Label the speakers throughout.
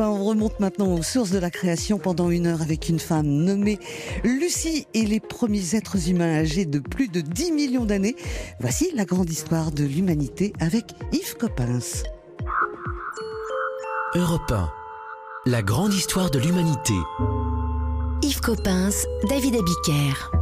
Speaker 1: On remonte maintenant aux sources de la création pendant une heure avec une femme nommée Lucie et les premiers êtres humains âgés de plus de 10 millions d'années. Voici la grande histoire de l'humanité avec Yves Coppens.
Speaker 2: Europe 1. La grande histoire de l'humanité.
Speaker 3: Yves Coppens, David Abiker.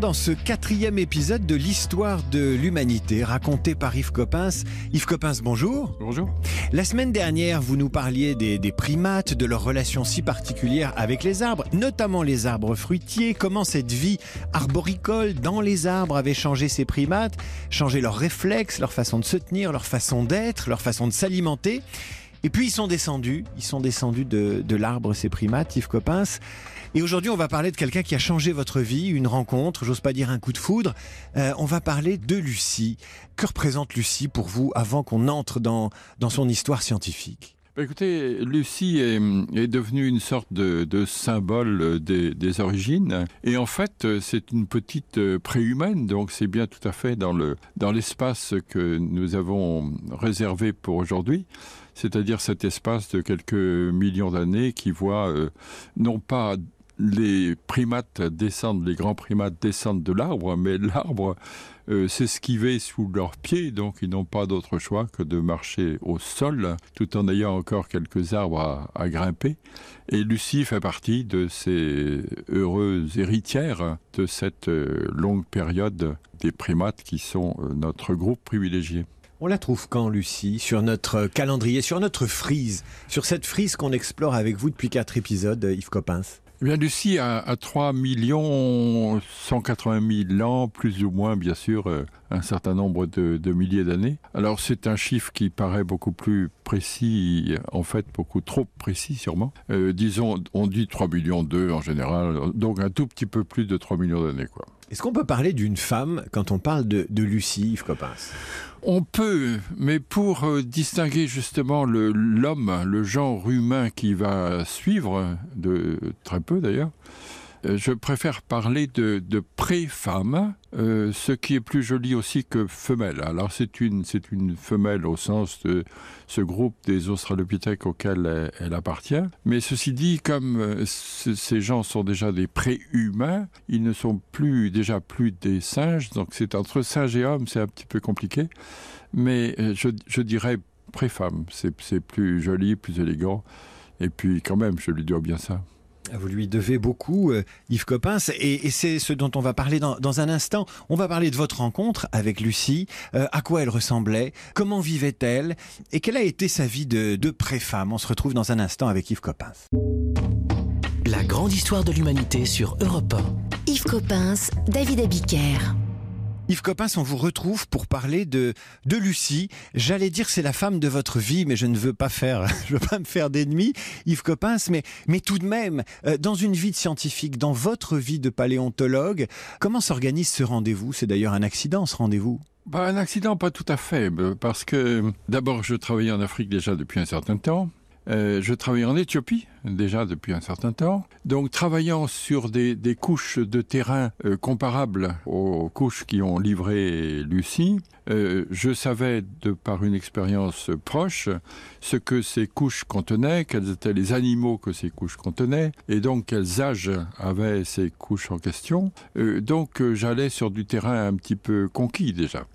Speaker 4: Dans ce quatrième épisode de l'histoire de l'humanité raconté par Yves Coppens. Yves Coppens, bonjour.
Speaker 5: Bonjour.
Speaker 4: La semaine dernière, vous nous parliez des, des, primates, de leur relation si particulière avec les arbres, notamment les arbres fruitiers, comment cette vie arboricole dans les arbres avait changé ces primates, changé leurs réflexes, leur façon de se tenir, leur façon d'être, leur façon de s'alimenter. Et puis ils sont descendus, ils sont descendus de, de l'arbre, ces primates, Yves Coppens. Et aujourd'hui, on va parler de quelqu'un qui a changé votre vie, une rencontre, j'ose pas dire un coup de foudre. Euh, on va parler de Lucie. Que représente Lucie pour vous avant qu'on entre dans, dans son histoire scientifique?
Speaker 5: Bah, Écoutez, Lucie est, est, devenue une sorte de, de symbole des, des, origines. Et en fait, c'est une petite préhumaine, donc c'est bien tout à fait dans le dans l'espace que nous avons réservé pour aujourd'hui c'est-à-dire cet espace de quelques millions d'années qui voit euh, non pas les primates descendent, les grands primates descendent de l'arbre, mais l'arbre euh, s'esquiver sous leurs pieds, donc ils n'ont pas d'autre choix que de marcher au sol, tout en ayant encore quelques arbres à, grimper. Et Lucie fait partie de ces heureuses héritières de cette euh, longue période des primates qui sont euh, notre groupe privilégié.
Speaker 4: On la trouve quand, Lucie? Sur notre calendrier, sur notre frise, sur cette frise qu'on explore avec vous depuis quatre épisodes, Yves Coppens?
Speaker 5: Bien, Lucie a, a 3 millions 180 000 ans, plus ou moins, bien sûr, euh, un certain nombre de, de milliers d'années. Alors, c'est un chiffre qui paraît beaucoup plus précis, en fait, beaucoup trop précis, sûrement. Euh, disons, on dit 3 millions 2 en général, donc un tout petit peu plus de 3 millions d'années, quoi.
Speaker 4: Est-ce qu'on peut parler d'une femme quand on parle de, de Lucie, Yves Coppens
Speaker 5: on peut, mais pour euh, distinguer justement l'homme, le, genre humain qui va suivre, de très peu d'ailleurs, je préfère parler de, pré-femme, euh, ce qui est plus joli aussi que femelle. Alors c'est une, c'est une femelle au sens de ce groupe des australopithèques auquel elle, appartient. Mais ceci dit, comme euh, ces gens sont déjà des pré-humains, ils ne sont plus déjà plus des singes, donc c'est entre singe et homme, c'est un petit peu compliqué. Mais euh, je, dirais pré-femme, c'est plus joli, plus élégant. Et puis quand même, je lui dois bien ça.
Speaker 4: Vous lui devez beaucoup, euh, Yves Coppens, et, et c'est ce dont on va parler dans, dans un instant. On va parler de votre rencontre avec Lucie, euh, à quoi elle ressemblait, comment vivait-elle, et quelle a été sa vie de, de pré-femme? On se retrouve dans un instant avec Yves Coppens.
Speaker 2: La grande histoire de l'humanité sur Europe
Speaker 3: 1. Yves Coppens, David Abiker.
Speaker 4: Yves Coppens, on vous retrouve pour parler de, de Lucie. J'allais dire c'est la femme de votre vie, mais je ne veux pas faire, je veux pas me faire d'ennemis, Yves Coppens, mais, mais tout de même, euh, dans une vie de scientifique, dans votre vie de paléontologue, comment s'organise ce rendez-vous? C'est d'ailleurs un accident, ce rendez-vous
Speaker 5: bah, Un accident, pas tout à fait, parce que d'abord, je travaillais en Afrique déjà depuis un certain temps. Euh, je travaillais en Éthiopie déjà depuis un certain temps. Donc travaillant sur des, couches de terrain euh, comparables aux couches qui ont livré Lucie, euh, je savais de par une expérience proche ce que ces couches contenaient, quels étaient les animaux que ces couches contenaient et donc quels âges avaient ces couches en question. Euh, donc j'allais sur du terrain un petit peu conquis déjà.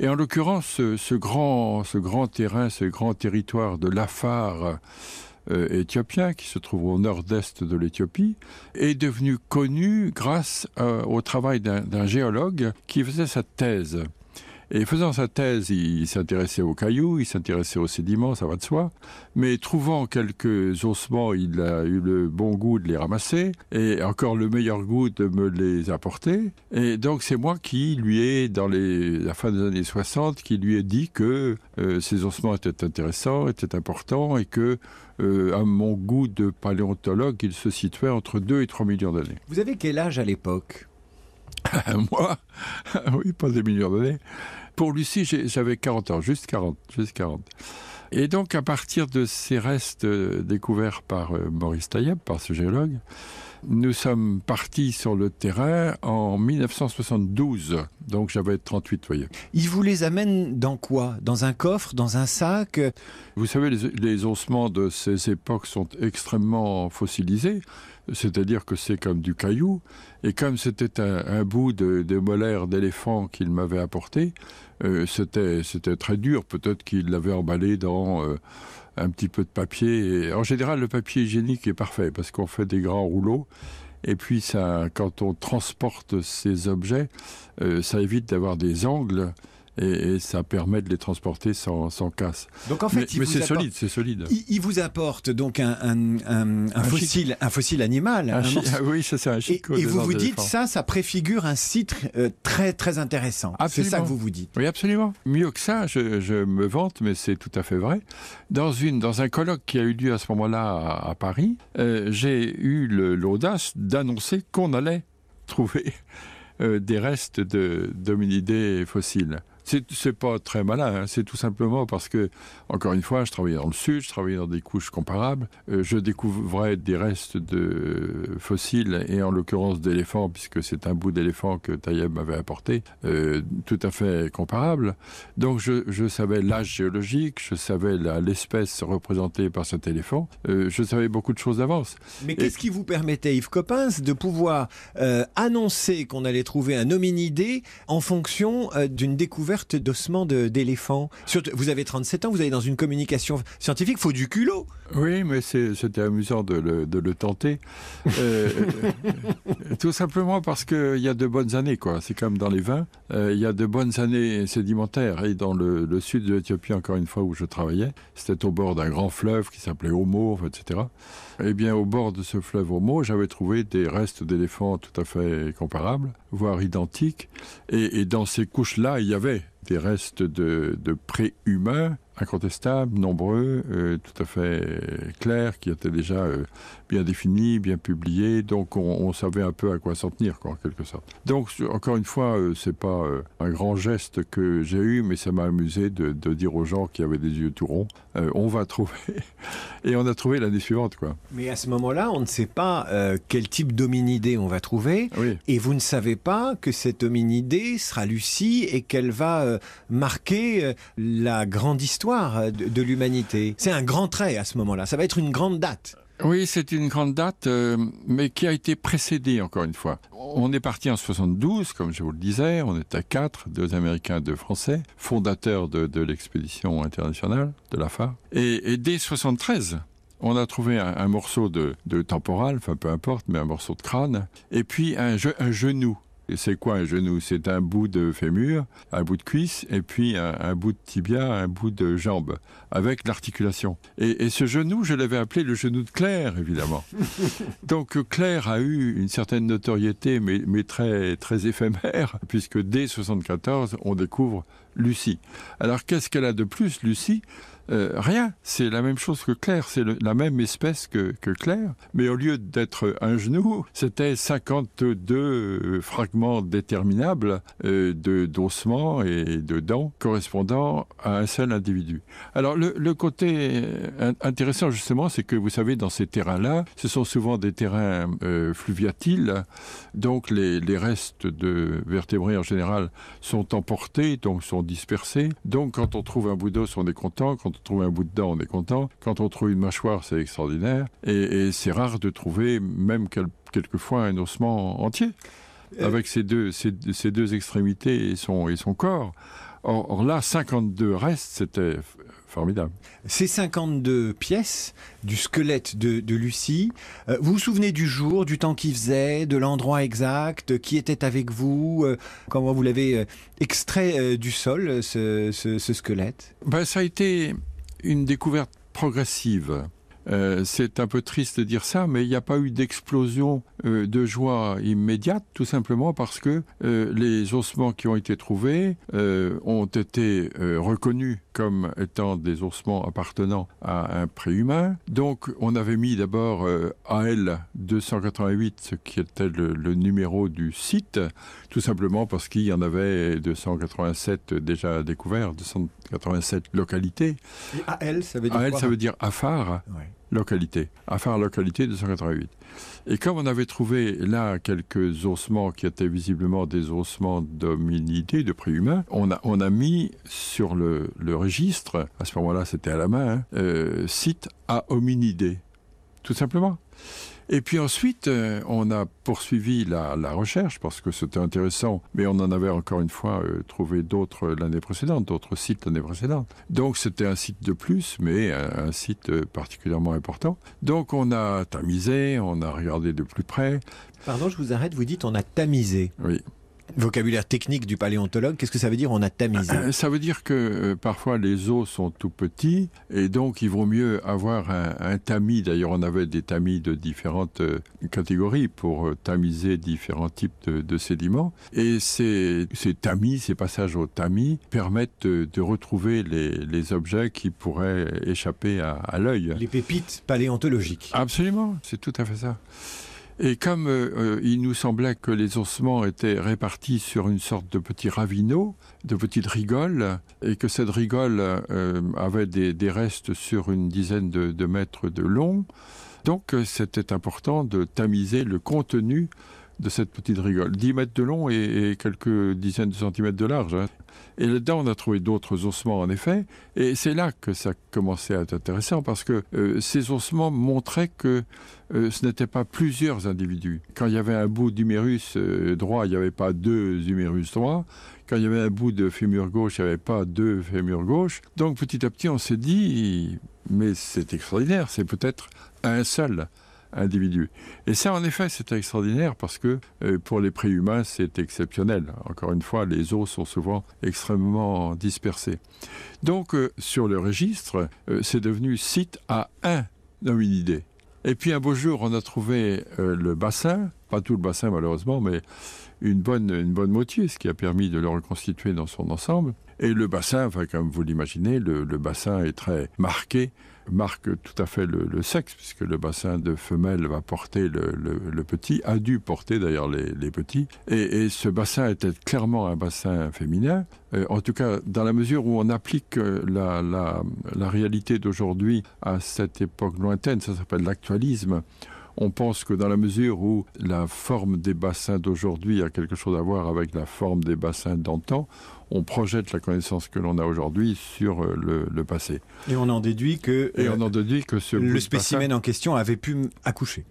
Speaker 5: Et en l'occurrence ce, ce grand ce grand terrain ce grand territoire de l'afar éthiopien qui se trouve au nord-est de l'Éthiopie est devenu connu grâce euh, au travail d'un géologue qui faisait sa thèse Et faisant sa thèse, il s'intéressait aux cailloux, il s'intéressait aux sédiments, ça va de soi. Mais trouvant quelques ossements, il a eu le bon goût de les ramasser et encore le meilleur goût de me les apporter. Et donc c'est moi qui lui ai, dans les, la fin des années 60, qui lui ai dit que euh, ces ossements étaient intéressants, étaient importants et que euh, à mon goût de paléontologue, il se situait entre 2 et 3 millions d'années.
Speaker 4: Vous avez quel âge à l'époque?
Speaker 5: Moi? Oui, pas des millions d'années. Pour Lucie, j'avais 40 ans, juste 40, juste 40. Et donc, à partir de ces restes euh, découverts par euh, Maurice Tailleb, par ce géologue, nous sommes partis sur le terrain en 1972, donc j'avais 38, voyez.
Speaker 4: Il vous les amène dans quoi? Dans un coffre Dans un sac?
Speaker 5: Vous savez, les, les ossements de ces époques sont extrêmement fossilisés. C'est-à-dire que c'est comme du caillou, et comme c'était un, un, bout de, de molaire d'éléphant qu'il m'avait apporté, euh, c'était très dur, peut-être qu'il l'avait emballé dans euh, un petit peu de papier. En général, le papier hygiénique est parfait, parce qu'on fait des grands rouleaux, et puis ça, quand on transporte ces objets, euh, ça évite d'avoir des angles et, et, ça permet de les transporter sans, sans casse.
Speaker 4: Donc en fait,
Speaker 5: mais, mais c'est solide, c'est solide.
Speaker 4: Il, il, vous apporte donc un, un, un, un fossile, un fossile animal.
Speaker 5: Chi- ah oui, ça c'est un
Speaker 4: et, et vous vous dites ça, ça préfigure un site euh, très très intéressant. C'est ça que vous vous dites.
Speaker 5: Oui, absolument. Mieux que ça, je, je me vante, mais c'est tout à fait vrai. Dans une dans un colloque qui a eu lieu à ce moment-là à, à, Paris, euh, j'ai eu l'audace d'annoncer qu'on allait trouver euh, des restes de d'hominidés fossiles c'est pas très malin, hein. c'est tout simplement parce que, encore une fois, je travaillais dans le sud, je travaillais dans des couches comparables, euh, je découvrais des restes de fossiles et en l'occurrence d'éléphants, puisque c'est un bout d'éléphant que Taïeb m'avait apporté, euh, tout à fait comparable. Donc je, je savais l'âge géologique, je savais l'espèce représentée par cet éléphant, euh, je savais beaucoup de choses d'avance.
Speaker 4: Mais qu'est-ce qui vous permettait, Yves Coppens, de pouvoir annoncer qu'on allait trouver un hominidé en fonction d'une découverte d'ossements d'éléphants. Vous avez 37 ans, vous allez dans une communication scientifique, il faut du culot.
Speaker 5: Oui, mais c'était amusant de le, de le tenter. Euh, tout simplement parce qu'il y a de bonnes années, quoi. C'est comme dans les vins. Euh, il y a de bonnes années sédimentaires. Et dans le, le sud de l'Éthiopie, encore une fois, où je travaillais, c'était au bord d'un grand fleuve qui s'appelait Homo, etc. Eh bien, au bord de ce fleuve Homo, j'avais trouvé des restes d'éléphants tout à fait comparables, voire identiques. Et, dans ces couches-là, il y avait des restes de, de pré-humains incontestables, nombreux, euh, tout à fait clairs, qui étaient déjà euh, bien définis, bien publiés, donc on, on, savait un peu à quoi s'en tenir, quoi, en quelque sorte. Donc, encore une fois, euh, c'est pas euh, un grand geste que j'ai eu, mais ça m'a amusé de, de, dire aux gens qui avaient des yeux tout ronds, euh, on va trouver. Et on a trouvé l'année suivante, quoi.
Speaker 4: Mais à ce moment-là, on ne sait pas euh, quel type d'hominidé on va trouver,
Speaker 5: oui.
Speaker 4: et vous ne savez pas que cette hominidé sera Lucie et qu'elle va euh, marquer euh, la grande histoire de, de l'humanité. C'est un grand trait à ce moment-là, ça va être une grande date.
Speaker 5: Oui, c'est une grande date, euh, mais qui a été précédée, encore une fois. On est parti en 72, comme je vous le disais, on à quatre, deux Américains, deux Français, fondateurs de, l'expédition internationale, de la FAR. Et, dès 73, on a trouvé un, morceau de, temporal, enfin peu importe, mais un morceau de crâne, et puis un genou c'est quoi un genou? C'est un bout de fémur, un bout de cuisse, et puis un, un bout de tibia, un bout de jambe, avec l'articulation. Et, et, ce genou, je l'avais appelé le genou de Claire, évidemment. Donc Claire a eu une certaine notoriété, mais, mais très, très éphémère, puisque dès 74, on découvre Lucie. Alors qu'est-ce qu'elle a de plus, Lucie? Euh, rien, c'est la même chose que Claire, c'est la même espèce que, Claire, mais au lieu d'être un genou, c'était 52 euh, fragments déterminables euh, de d'ossements et de dents correspondant à un seul individu. Alors le, côté intéressant justement, c'est que vous savez, dans ces terrains-là, ce sont souvent des terrains fluviatiles, donc les, restes de vertébrés en général sont emportés, donc sont dispersés. Donc quand on trouve un bout d'os, on est content. Trouve un bout de dent, on est content. Quand on trouve une mâchoire, c'est extraordinaire. Et, et c'est rare de trouver même quel, quelquefois un ossement entier avec ces deux, extrémités et son, et son corps. Or, or là, 52 restes, c'était formidable.
Speaker 4: Ces 52 pièces du squelette de, de Lucie, euh, vous vous souvenez du jour, du temps qu'il faisait, de l'endroit exact, qui était avec vous, euh, comment vous l'avez euh, extrait du sol, ce, ce- ce squelette?
Speaker 5: Ben, ça a été une découverte progressive. Euh, c'est un peu triste de dire ça, mais il n'y a pas eu d'explosion euh, de joie immédiate, tout simplement parce que euh, les ossements qui ont été trouvés ont été reconnus comme étant des ossements appartenant à un préhumain. Donc, on avait mis d'abord AL 288, ce qui était le, le numéro du site, tout simplement parce qu'il y en avait 287 déjà découverts, 287 localités.
Speaker 4: Et AL, ça veut dire
Speaker 5: AL,
Speaker 4: quoi?
Speaker 5: ça veut dire Afar,
Speaker 4: Ouais.
Speaker 5: Localité. Afar, localité 288. Et comme on avait trouvé là quelques ossements qui étaient visiblement des ossements d'hominidés, de préhumains, on a, on a mis sur le, le registre, à ce moment-là c'était à la main, hein, euh, site à hominidés, tout simplement. Et puis ensuite, euh, on a poursuivi la, la recherche parce que c'était intéressant, mais on en avait encore une fois euh, trouvé d'autres l'année précédente, d'autres sites l'année précédente. Donc c'était un site de plus, mais un, un site euh, particulièrement important. Donc on a tamisé, on a regardé de plus près.
Speaker 4: Pardon, je vous arrête, vous dites on a tamisé.
Speaker 5: Oui.
Speaker 4: Vocabulaire technique du paléontologue, qu'est-ce que ça veut dire on a tamisé
Speaker 5: Euh, Ça veut dire que euh, parfois les os sont tout petits et donc il vaut mieux avoir un, un tamis. D'ailleurs, on avait des tamis de différentes euh, catégories pour euh, tamiser différents types de, de sédiments. Et ces, ces tamis, ces passages au tamis, permettent de, de retrouver les, les objets qui pourraient échapper à, à l'œil.
Speaker 4: Les pépites paléontologiques.
Speaker 5: Absolument, c'est tout à fait ça. Et comme euh, euh, il nous semblait que les ossements étaient répartis sur une sorte de petit ravino, de petites rigoles, et que cette rigole euh, avait des, restes sur une dizaine de, mètres de long, donc c'était important de tamiser le contenu de cette petite rigole. 10 mètres de long et, quelques dizaines de centimètres de large. hein. Et là-dedans, on a trouvé d'autres ossements, en effet. Et c'est là que ça commençait à être intéressant, parce que euh, ces ossements montraient que euh, ce n'étaient pas plusieurs individus. Quand il y avait un bout d'humérus euh, droit, il n'y avait pas deux humérus droits. Quand il y avait un bout de fémur gauche, il n'y avait pas deux fémurs gauche. Donc petit à petit, on s'est dit, mais c'est extraordinaire, c'est peut-être un seul Et ça, en effet, c'est extraordinaire parce que euh, pour les préhumains, c'est exceptionnel. Encore une fois, les os sont souvent extrêmement dispersés. Donc, euh, sur le registre, euh, c'est devenu site à un hominidé. Et puis un beau jour, on a trouvé le bassin, pas tout le bassin malheureusement, mais une bonne, une bonne moitié, ce qui a permis de le reconstituer dans son ensemble. Et le bassin, enfin, comme vous l'imaginez, le bassin est très marqué, marque tout à fait le, sexe, puisque le bassin de femelle va porter le, le- petit, a dû porter d'ailleurs les, petits. Et, et ce bassin était clairement un bassin féminin, Euh, en tout cas dans la mesure où on applique euh, la, la, la réalité d'aujourd'hui à cette époque lointaine, ça s'appelle l'actualisme. On pense que dans la mesure où la forme des bassins d'aujourd'hui a quelque chose à voir avec la forme des bassins d'antan, on projette la connaissance que l'on a aujourd'hui sur euh, le, le passé.
Speaker 4: Et on en déduit que
Speaker 5: Et
Speaker 4: euh,
Speaker 5: on en déduit que ce bout
Speaker 4: le spécimen en question avait pu accoucher.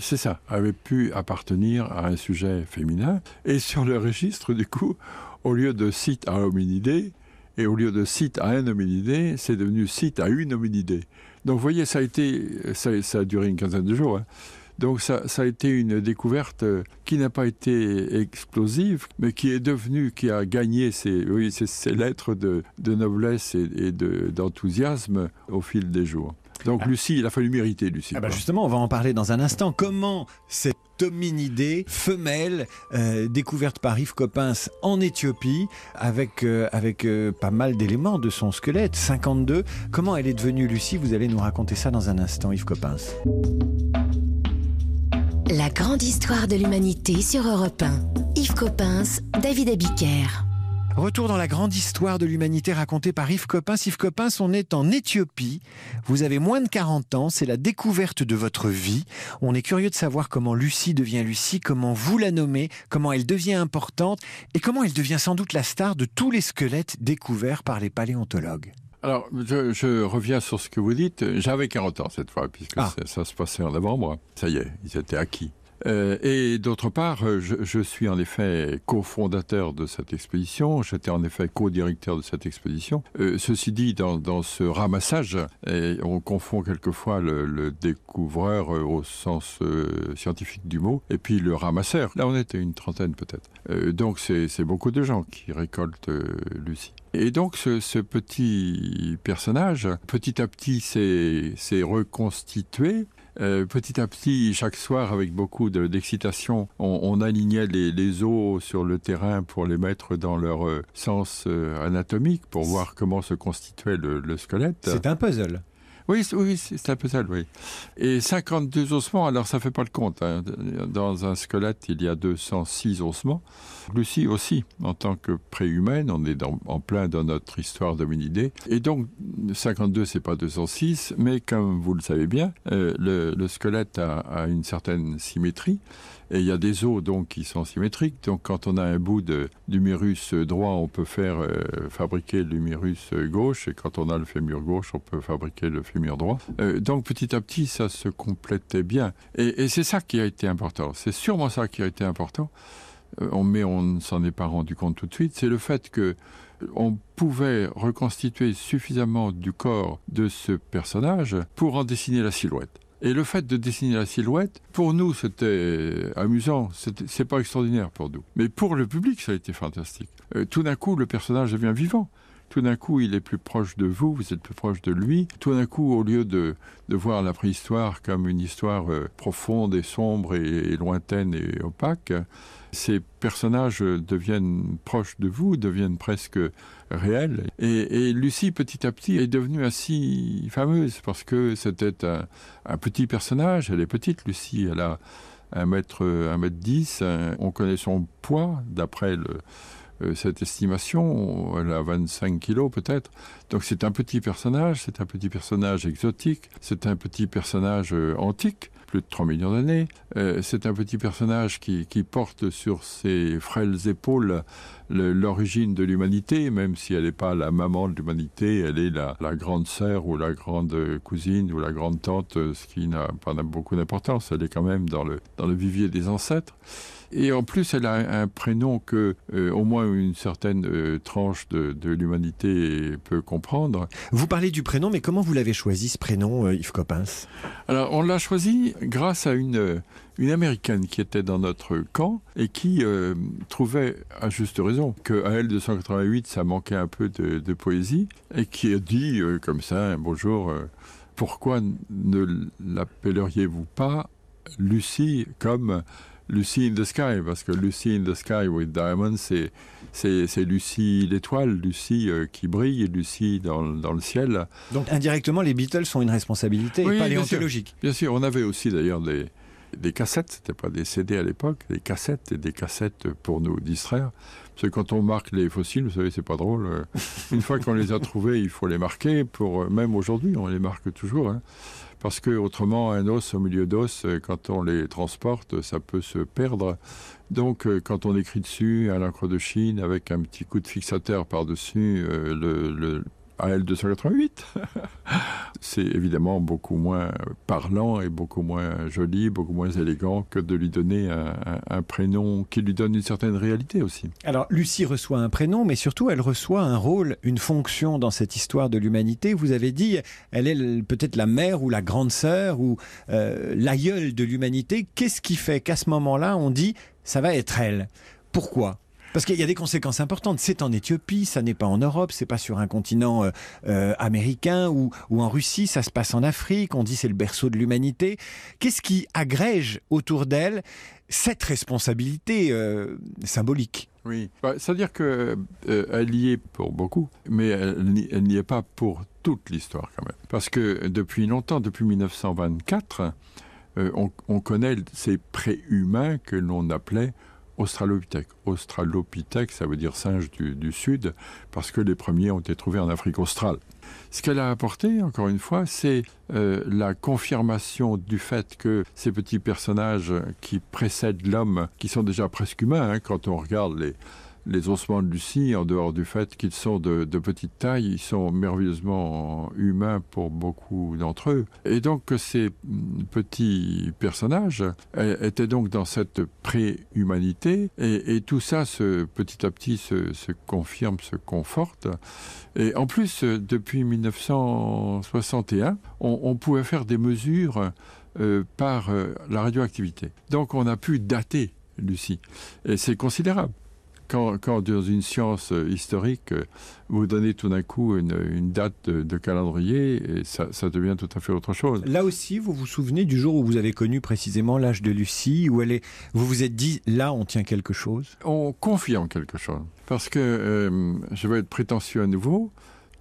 Speaker 5: c'est ça, avait pu appartenir à un sujet féminin. Et sur le registre, du coup, au lieu de site à hominidé, et au lieu de site à un hominidé, c'est devenu site à une hominidé. Donc vous voyez, ça a été, ça, ça a duré une quinzaine de jours. hein. Donc ça, ça a été une découverte euh, qui n'a pas été explosive, mais qui est devenue, qui a gagné ses, oui, ses, ses lettres de, de noblesse et, et de- d'enthousiasme au fil des jours. Donc
Speaker 4: Ah.
Speaker 5: Lucie, il a fallu mériter Lucie.
Speaker 4: Ah bah justement, on va en parler dans un instant. Comment cette hominidée femelle euh, découverte par Yves Coppens en Éthiopie avec, euh, avec euh, pas mal d'éléments de son squelette, 52, comment elle est devenue Lucie? Vous allez nous raconter ça dans un instant, Yves Coppens.
Speaker 3: La grande histoire de l'humanité sur Europe 1. Yves Coppens, David Abiker.
Speaker 4: Retour dans la grande histoire de l'humanité racontée par Yves Coppens. Yves Coppens, on est en Éthiopie. Vous avez moins de 40 ans. C'est la découverte de votre vie. On est curieux de savoir comment Lucie devient Lucie, comment vous la nommez, comment elle devient importante et comment elle devient sans doute la star de tous les squelettes découverts par les paléontologues.
Speaker 5: Alors, je, je reviens sur ce que vous dites. J'avais 40 ans cette fois, puisque
Speaker 4: Ah.
Speaker 5: ça, ça se passait en novembre. Ça y est, ils étaient acquis. Euh, et d'autre part, euh, je, je, suis en effet cofondateur de cette expédition, j'étais en effet co-directeur de cette expédition. Euh, ceci dit, dans, dans ce ramassage, et on confond quelquefois le, le découvreur euh, au sens scientifique du mot, et puis le ramasseur. Là, on était une trentaine peut-être. Donc c'est beaucoup de gens qui récoltent Lucie. Et donc ce, ce, petit personnage, petit à petit, s'est reconstitué Euh, petit à petit, chaque soir, avec beaucoup d'excitation, on, on alignait les, les os sur le terrain pour les mettre dans leur euh, sens euh, anatomique, pour voir comment se constituait le, le squelette.
Speaker 4: C'est un puzzle.
Speaker 5: Oui, oui c'est un peu ça, oui. Et 52 ossements, alors ça fait pas le compte. Hein. Dans un squelette, il y a 206 ossements. Lucie aussi, en tant que préhumaine, on est en plein dans notre histoire d'hominidés. Et donc, 52, c'est pas 206, mais comme vous le savez bien, euh, le, le squelette a, a une certaine symétrie. Et il y a des os donc qui sont symétriques. Donc quand on a un bout d'humérus droit, on peut faire euh, fabriquer l'humérus gauche. Et quand on a le fémur gauche, on peut fabriquer le fémur droit. Euh, donc petit à petit, ça se complétait bien. Et, c'est ça qui a été important. C'est sûrement ça qui a été important. Euh, mais on ne s'en est pas rendu compte tout de suite. C'est le fait que on pouvait reconstituer suffisamment du corps de ce personnage pour en dessiner la silhouette. Et le fait de dessiner la silhouette, pour nous, c'était amusant, c'est pas extraordinaire pour nous. Mais pour le public, ça a été fantastique. Euh, tout d'un coup, le personnage devient vivant. Tout d'un coup, il est plus proche de vous, vous êtes plus proche de lui. Tout d'un coup, au lieu de, de voir la préhistoire comme une histoire euh, profonde et sombre et, lointaine et opaque, ces personnages deviennent proches de vous, deviennent presque réels. Et, Lucie, petit à petit, est devenue ainsi fameuse parce que c'était un, un petit personnage. Elle est petite, Lucie, elle a un mètre, un mètre dix. On connaît son poids d'après le cette estimation elle a 25 kilos peut-être. Donc c'est un petit personnage c'est un petit personnage exotique c'est un petit personnage euh, antique plus de 3 millions d'années. Euh, c'est un petit personnage qui, qui porte sur ses frêles épaules l'origine de l'humanité même si elle n'est pas la maman de l'humanité elle est la, la grande sœur ou la grande cousine ou la grande tante ce qui n'a pas beaucoup d'importance. Elle est quand même dans le, dans le vivier des ancêtres et en plus, elle a un prénom que euh, au moins une certaine euh, tranche de, de l'humanité peut comprendre.
Speaker 4: Vous parlez du prénom, mais comment vous l'avez choisi ce prénom, euh, Yves Coppens?
Speaker 5: Alors, on l'a choisi grâce à une, une américaine qui était dans notre camp et qui trouvait à juste raison qu'à elle 288 ça manquait un peu de, de poésie et qui a dit comme ça bonjour pourquoi ne l'appelleriez-vous pas Lucie comme Lucie in the Sky parce que Lucie in the Sky with Diamond c'est c'est Lucie l'étoile Lucie euh, qui brille Lucie dans, dans le ciel.
Speaker 4: Donc indirectement les Beatles sont une responsabilité oui, paléontologique
Speaker 5: bien, bien sûr on avait aussi d'ailleurs des, des cassettes c'était pas des CD à l'époque des cassettes et des cassettes pour nous distraire. Parce que quand on marque les fossiles vous savez c'est pas drôle euh, une fois qu'on les a trouvés il faut les marquer pour euh, même aujourd'hui on les marque toujours hein parce que autrement un os au milieu d'os euh, quand on les transporte ça peut se perdre. Donc euh, quand on écrit dessus à l'encre de chine avec un petit coup de fixateur par dessus euh, le AL 288 c'est évidemment beaucoup moins parlant et beaucoup moins joli beaucoup moins élégant que de lui donner un, prénom qui lui donne une certaine réalité aussi.
Speaker 4: Alors Lucie reçoit un prénom mais surtout elle reçoit un rôle une fonction dans cette histoire de l'humanité. Vous avez dit elle est peut-être la mère ou la grande sœur ou euh, l'aïeul de l'humanité. Qu'est-ce qui fait qu'à ce moment là on dit ça va être elle? Pourquoi? Parce qu'il y a des conséquences importantes. C'est en Éthiopie, ça n'est pas en Europe, c'est pas sur un continent euh, euh, américain ou, en Russie, ça se passe en Afrique, on dit c'est le berceau de l'humanité. Qu'est-ce qui agrège autour d'elle cette responsabilité euh, symbolique?
Speaker 5: Oui, c'est-à-dire qu'elle euh, y est pour beaucoup, mais elle, n'y est pas pour toute l'histoire quand même. Parce que depuis longtemps, depuis 1924, euh, on, on connaît ces préhumains que l'on appelait Australopithèque. Australopithèque, ça veut dire singe du, sud, parce que les premiers ont été trouvés en Afrique australe. Ce qu'elle a apporté, encore une fois, c'est euh, la confirmation du fait que ces petits personnages qui précèdent l'homme, qui sont déjà presque humains, hein, quand on regarde les, les ossements de Lucie, en dehors du fait qu'ils sont de, petite taille, ils sont merveilleusement humains pour beaucoup d'entre eux. Et donc ces petits personnages étaient donc dans cette pré-humanité, et, tout ça, se, petit à petit, se, confirme, se conforte. Et en plus, depuis 1961, on, on pouvait faire des mesures euh, par euh, la radioactivité. Donc on a pu dater Lucie. Et c'est considérable. Quand, quand, dans une science euh, historique, vous donnez tout d'un coup une, une date de, de, calendrier, et ça, ça, devient tout à fait autre chose.
Speaker 4: Là aussi, vous vous souvenez du jour où vous avez connu précisément l'âge de Lucie, où elle est, vous vous êtes dit, là, on tient quelque chose?
Speaker 5: On confirme quelque chose. Parce que, euh, je vais être prétentieux à nouveau,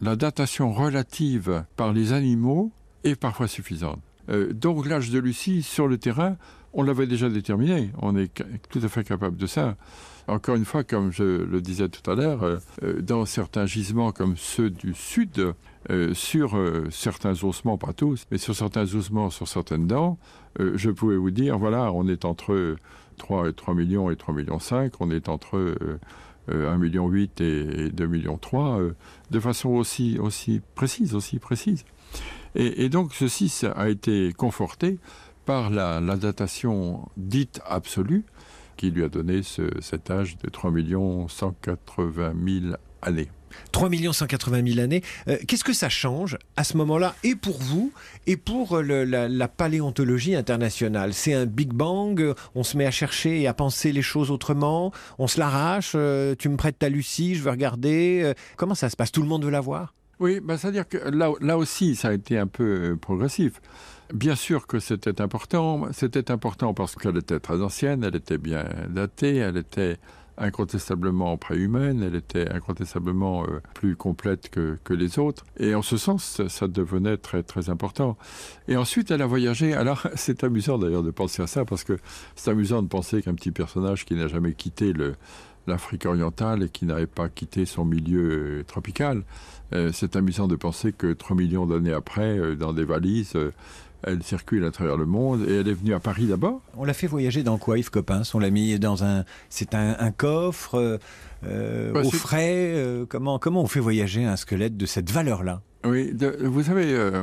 Speaker 5: la datation relative par les animaux est parfois suffisante. Euh, donc l'âge de Lucie sur le terrain, on l'avait déjà déterminé, on est tout à fait capable de ça. Encore une fois, comme je le disais tout à l'heure, euh, dans certains gisements comme ceux du sud, euh, sur euh, certains ossements, pas tous, mais sur certains ossements, sur certaines dents, euh, je pouvais vous dire, voilà, on est entre 3, et 3 millions et 3 millions 5, on est entre euh, 1 million 8 et 2 millions 3, euh, de façon aussi, aussi précise, aussi précise. Et, et donc ceci a été conforté par la, la datation dite absolue qui lui a donné ce, cet âge de 3 180 000 années.
Speaker 4: 3 180 000 années. Euh, Qu'est-ce que ça change à ce moment-là, et pour vous, et pour le, la, la, paléontologie internationale? C'est un Big Bang, on se met à chercher et à penser les choses autrement, on se l'arrache, euh, tu me prêtes ta Lucie, je veux regarder. Euh, comment ça se passe? Tout le monde veut la voir?
Speaker 5: Oui, ben, c'est-à-dire que là, là aussi, ça a été un peu progressif. Bien sûr que c'était important. C'était important parce qu'elle était très ancienne, elle était bien datée, elle était incontestablement préhumaine, elle était incontestablement euh, plus complète que, que, les autres. Et en ce sens, ça, ça, devenait très très important. Et ensuite, elle a voyagé. Alors, c'est amusant d'ailleurs de penser à ça parce que c'est amusant de penser qu'un petit personnage qui n'a jamais quitté le l'Afrique orientale et qui n'avait pas quitté son milieu euh, tropical. Euh, c'est amusant de penser que 3 millions d'années après, euh, dans des valises, elle circule à travers le monde et elle est venue à Paris d'abord.
Speaker 4: On l'a fait voyager dans quoi Yves Coppens On l'a mis dans un c'est un, un coffre euh, bah, au frais euh, comment comment on fait voyager un squelette de cette valeur là
Speaker 5: oui, de, vous savez, euh,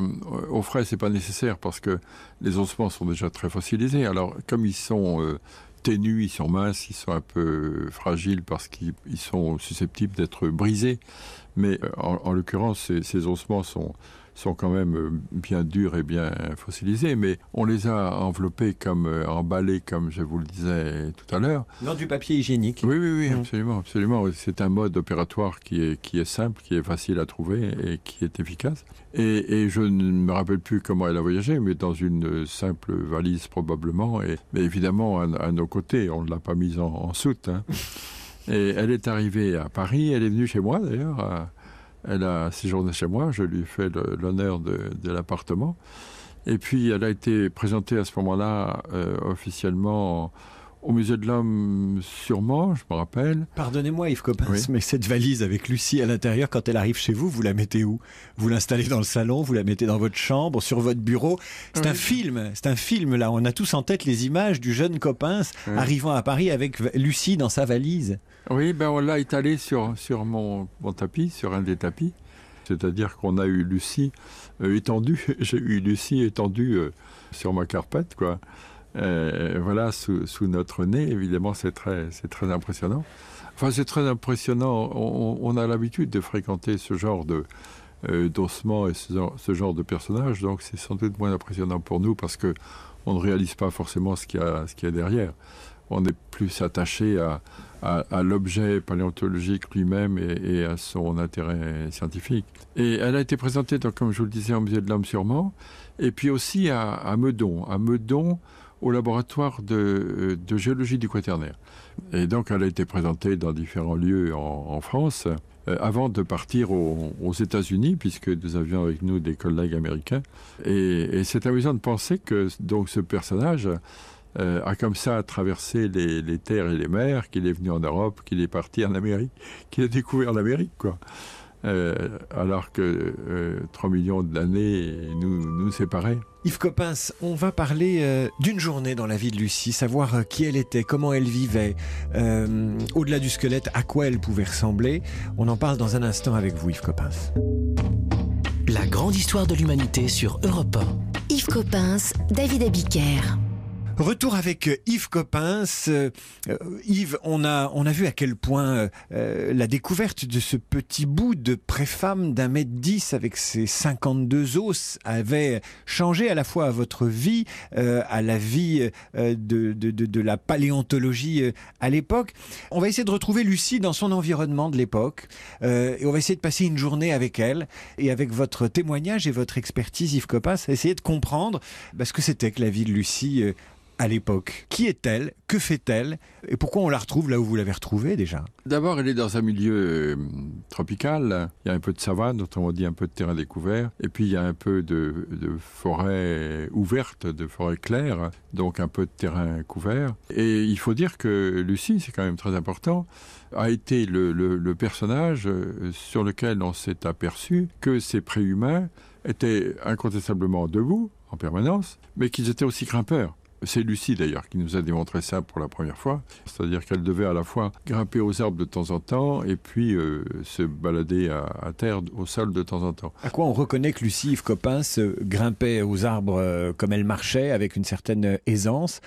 Speaker 5: au frais, c'est pas nécessaire parce que les ossements sont déjà très fossilisés. Alors, comme ils sont ténus, ils sont minces, ils sont un peu fragiles parce qu'ils sont susceptibles d'être brisés. Mais euh, en, en l'occurrence, ces, ces ossements sont, sont quand même euh, bien durs et bien fossilisés, mais on les a enveloppés comme euh, emballés, comme je vous le disais tout à l'heure.
Speaker 4: Dans du papier hygiénique.
Speaker 5: Oui, oui, oui, mmh. absolument, absolument. C'est un mode opératoire qui est, qui est simple, qui est facile à trouver et qui est efficace. Et, et je ne me rappelle plus comment elle a voyagé, mais dans une simple valise probablement, et, mais évidemment à, à nos côtés, on ne l'a pas mise en, en soute. Hein. Et elle est arrivée à Paris, elle est venue chez moi d'ailleurs. Elle a séjourné chez moi, je lui ai fait l'honneur de, de l'appartement. Et puis elle a été présentée à ce moment-là euh, officiellement au musée de l'homme sûrement, je me rappelle.
Speaker 4: Pardonnez-moi Yves Coppens, oui. mais cette valise avec Lucie à l'intérieur, quand elle arrive chez vous, vous la mettez où? Vous l'installez dans le salon, vous la mettez dans votre chambre, sur votre bureau. C'est oui. un film, c'est un film là. On a tous en tête les images du jeune Coppens oui. arrivant à Paris avec Lucie dans sa valise.
Speaker 5: Oui, ben on l'a étalé sur, sur mon, mon tapis, sur un des tapis. C'est-à-dire qu'on a eu Lucie euh, étendue, j'ai eu Lucie étendue euh, sur ma carpette, quoi. Euh, voilà, sous, notre nez, évidemment, c'est très, très impressionnant. Enfin, c'est très impressionnant. On, a l'habitude de fréquenter ce genre de euh, d'ossements et ce, genre de personnages, donc c'est sans doute moins impressionnant pour nous parce que on ne réalise pas forcément ce qu'il y a, y derrière. On est plus attaché à, l'objet paléontologique lui-même et, et, à son intérêt scientifique. Et elle a été présentée, donc, comme je vous le disais, au musée de l'homme sûrement, et puis aussi à, à Meudon. À Meudon, au laboratoire de, de géologie du quaternaire. Et donc elle a été présentée dans différents lieux en, France euh, avant de partir au, aux États-Unis, puisque nous avions avec nous des collègues américains. Et, c'est amusant de penser que donc ce personnage euh, a comme ça traversé les, terres et les mers, qu'il est venu en Europe, qu'il est parti en Amérique, qu'il a découvert l'Amérique, quoi. Euh, alors que euh, 3 millions d'années nous séparaient.
Speaker 4: Yves Coppens, on va parler euh, d'une journée dans la vie de Lucie, savoir euh, qui elle était, comment elle vivait, euh, au-delà du squelette, à quoi elle pouvait ressembler. On en parle dans un instant avec vous, Yves Coppens.
Speaker 2: La grande histoire de l'humanité sur Europe
Speaker 3: 1. Yves Coppens, David Abiker.
Speaker 4: Retour avec euh, Yves Coppens. Euh, euh, Yves, on a, on a vu à quel point la découverte de ce petit bout de préfemme d'un mètre dix avec ses 52 os avait changé à la fois à votre vie, à la vie de, de, de, de, la paléontologie à l'époque. On va essayer de retrouver Lucie dans son environnement de l'époque et on va essayer de passer une journée avec elle et avec votre témoignage et votre expertise, Yves Coppens, essayer de comprendre bah, ce que c'était que la vie de Lucie à l'époque. Qui est-elle? Que fait-elle? Et pourquoi on la retrouve là où vous l'avez retrouvée déjà?
Speaker 5: D'abord, elle est dans un milieu euh, tropical. Il y a un peu de savane, autrement dit un peu de terrain découvert. Et puis il y a un peu de, forêt ouverte, de forêt claire, donc un peu de terrain couvert. Et il faut dire que Lucie, c'est quand même très important, a été le, le personnage euh, sur lequel on s'est aperçu que ces préhumains étaient incontestablement debout en permanence, mais qu'ils étaient aussi grimpeurs. C'est Lucie d'ailleurs qui nous a démontré ça pour la première fois. C'est-à-dire qu'elle devait à la fois grimper aux arbres de temps en temps et puis euh, se balader à, terre, au sol de temps en temps.
Speaker 4: À quoi on reconnaît que Lucie Yves Coppens grimpait aux arbres euh, comme elle marchait avec une certaine aisance?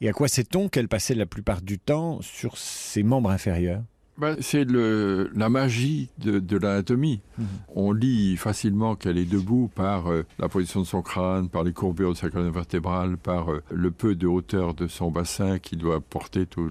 Speaker 4: Et à quoi sait-on qu'elle passait la plupart du temps sur ses membres inférieurs?
Speaker 5: Bah, c'est la magie de, l'anatomie. Mhm. On lit facilement qu'elle est debout par euh, la position de son crâne, par les courbures de sa colonne vertébrale, par euh, le peu de hauteur de son bassin qui doit porter tous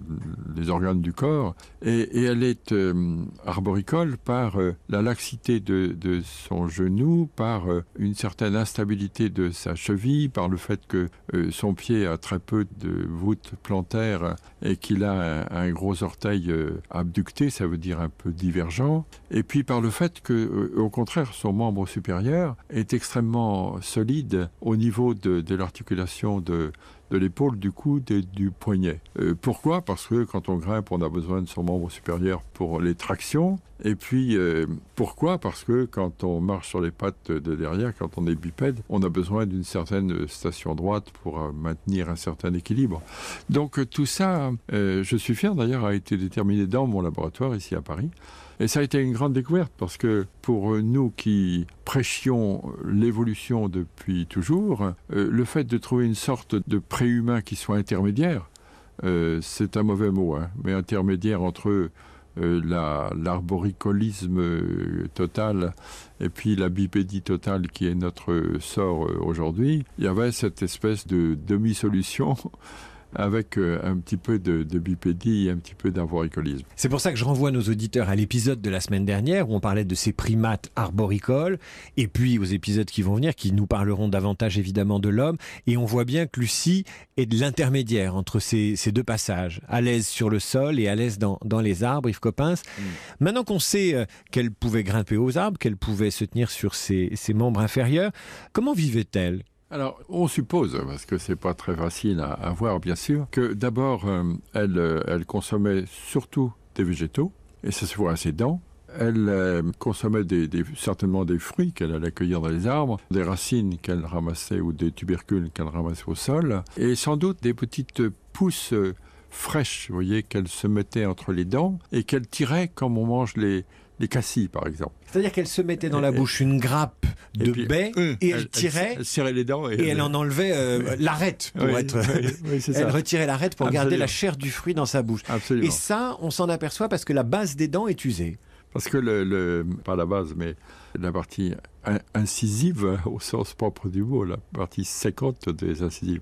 Speaker 5: les organes du corps. Et, elle est euh, arboricole par la laxité de, son genou, par une certaine instabilité de sa cheville, par le fait que son pied a très peu de voûte plantaire et qu'il a un gros orteil abducté ça veut dire un peu divergent, et puis par le fait que, euh, au contraire, son membre supérieur est extrêmement solide au niveau de, l'articulation de, de l'épaule, du coude et du poignet. Euh, pourquoi? Parce que quand on grimpe, on a besoin de son membre supérieur pour les tractions. Et puis, euh, pourquoi? Parce que quand on marche sur les pattes de derrière, quand on est bipède, on a besoin d'une certaine station droite pour euh, maintenir un certain équilibre. Donc tout ça, je suis fier d'ailleurs, a été déterminé dans mon laboratoire ici à Paris. Et ça a été une grande découverte parce que pour nous qui prêchions l'évolution depuis toujours, euh, le fait de trouver une sorte de préhumain qui soit intermédiaire, euh, c'est un mauvais mot, hein, mais intermédiaire entre euh, l'arboricolisme total et puis la bipédie totale qui est notre sort aujourd'hui, il y avait cette espèce de demi-solution avec euh, un petit peu de, bipédie et un petit peu d'arboricolisme.
Speaker 4: C'est pour ça que je renvoie nos auditeurs à l'épisode de la semaine dernière où on parlait de ces primates arboricoles et puis aux épisodes qui vont venir qui nous parleront davantage évidemment de l'homme et on voit bien que Lucie est de l'intermédiaire entre ces, deux passages, à l'aise sur le sol et à l'aise dans, les arbres, Yves Coppens. Mm. Maintenant qu'on sait euh, qu'elle pouvait grimper aux arbres, qu'elle pouvait se tenir sur ses membres inférieurs, comment vivait-elle?
Speaker 5: Alors, on suppose, parce que c'est pas très facile à, voir, bien sûr, que d'abord, euh, elle, euh, elle consommait surtout des végétaux, et ça se voit à ses dents. Elle euh, consommait certainement des fruits qu'elle allait cueillir dans les arbres, des racines qu'elle ramassait ou des tubercules qu'elle ramassait au sol, et sans doute des petites pousses fraîches, vous voyez, qu'elle se mettait entre les dents et qu'elle tirait comme on mange les, les cassis, par exemple.
Speaker 4: C'est-à-dire qu'elle se mettait dans la bouche une grappe de baie euh, et elle, tirait.
Speaker 5: Elle, serrait les dents.
Speaker 4: Et, elle, en enlevait euh, l'arête pour être. elle retirait l'arête pour garder la chair du fruit dans sa bouche.
Speaker 5: Absolument.
Speaker 4: Et ça, on s'en aperçoit parce que la base des dents est usée.
Speaker 5: Parce que le, pas la base, mais la partie incisive au sens propre du mot, la partie séquente des incisives.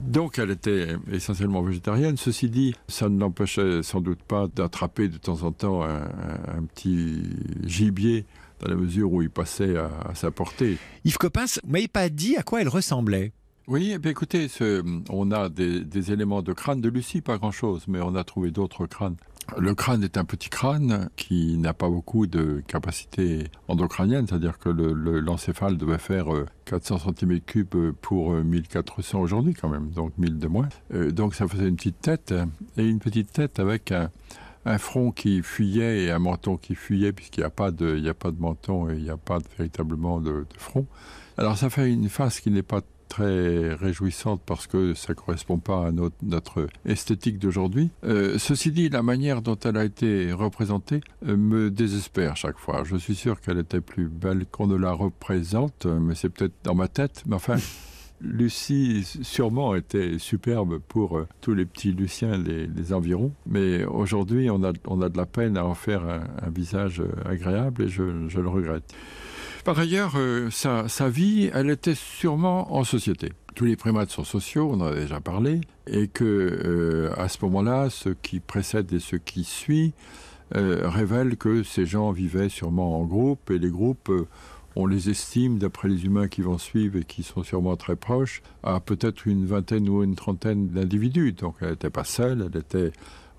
Speaker 5: Donc elle était essentiellement végétarienne. Ceci dit, ça ne l'empêchait sans doute pas d'attraper de temps en temps un, petit gibier dans la mesure où il passait à, sa portée.
Speaker 4: Yves Coppens, vous m'avez pas dit à quoi elle ressemblait
Speaker 5: oui, eh écoutez, on a des, des, éléments de crâne de Lucie, pas grand-chose, mais on a trouvé d'autres crânes le crâne est un petit crâne qui n'a pas beaucoup de capacité endocrânienne, c'est-à-dire que l'encéphale le, devait faire 400 cm3 pour 1400 euh, aujourd'hui quand même, donc 1000 de moins. Euh, donc ça faisait une petite tête, et une petite tête avec un, front qui fuyait et un menton qui fuyait, puisqu'il n'y a, pas de, a pas de menton et il n'y a pas véritablement de, de front. Alors ça fait une face qui n'est pas très réjouissante parce que ça correspond pas à notre, notre esthétique d'aujourd'hui. Euh, ceci dit, la manière dont elle a été représentée euh, me désespère chaque fois. Je suis sûr qu'elle était plus belle qu'on ne la représente, mais c'est peut-être dans ma tête. Mais enfin. Lucie, sûrement, était superbe pour euh, tous les petits Luciens les, les environs. Mais aujourd'hui, on a, on a de la peine à en faire un, un visage agréable et je, je le regrette. Par ailleurs, euh, sa, vie, elle était sûrement en société. Tous les primates sont sociaux, on en a déjà parlé, et que euh, à ce moment-là, ce qui précède et ce qui suit euh, révèle que ces gens vivaient sûrement en groupe, et les groupes on les estime, d'après les humains qui vont suivre et qui sont sûrement très proches, à peut-être une vingtaine ou une trentaine d'individus. Donc elle n'était pas seule, elle était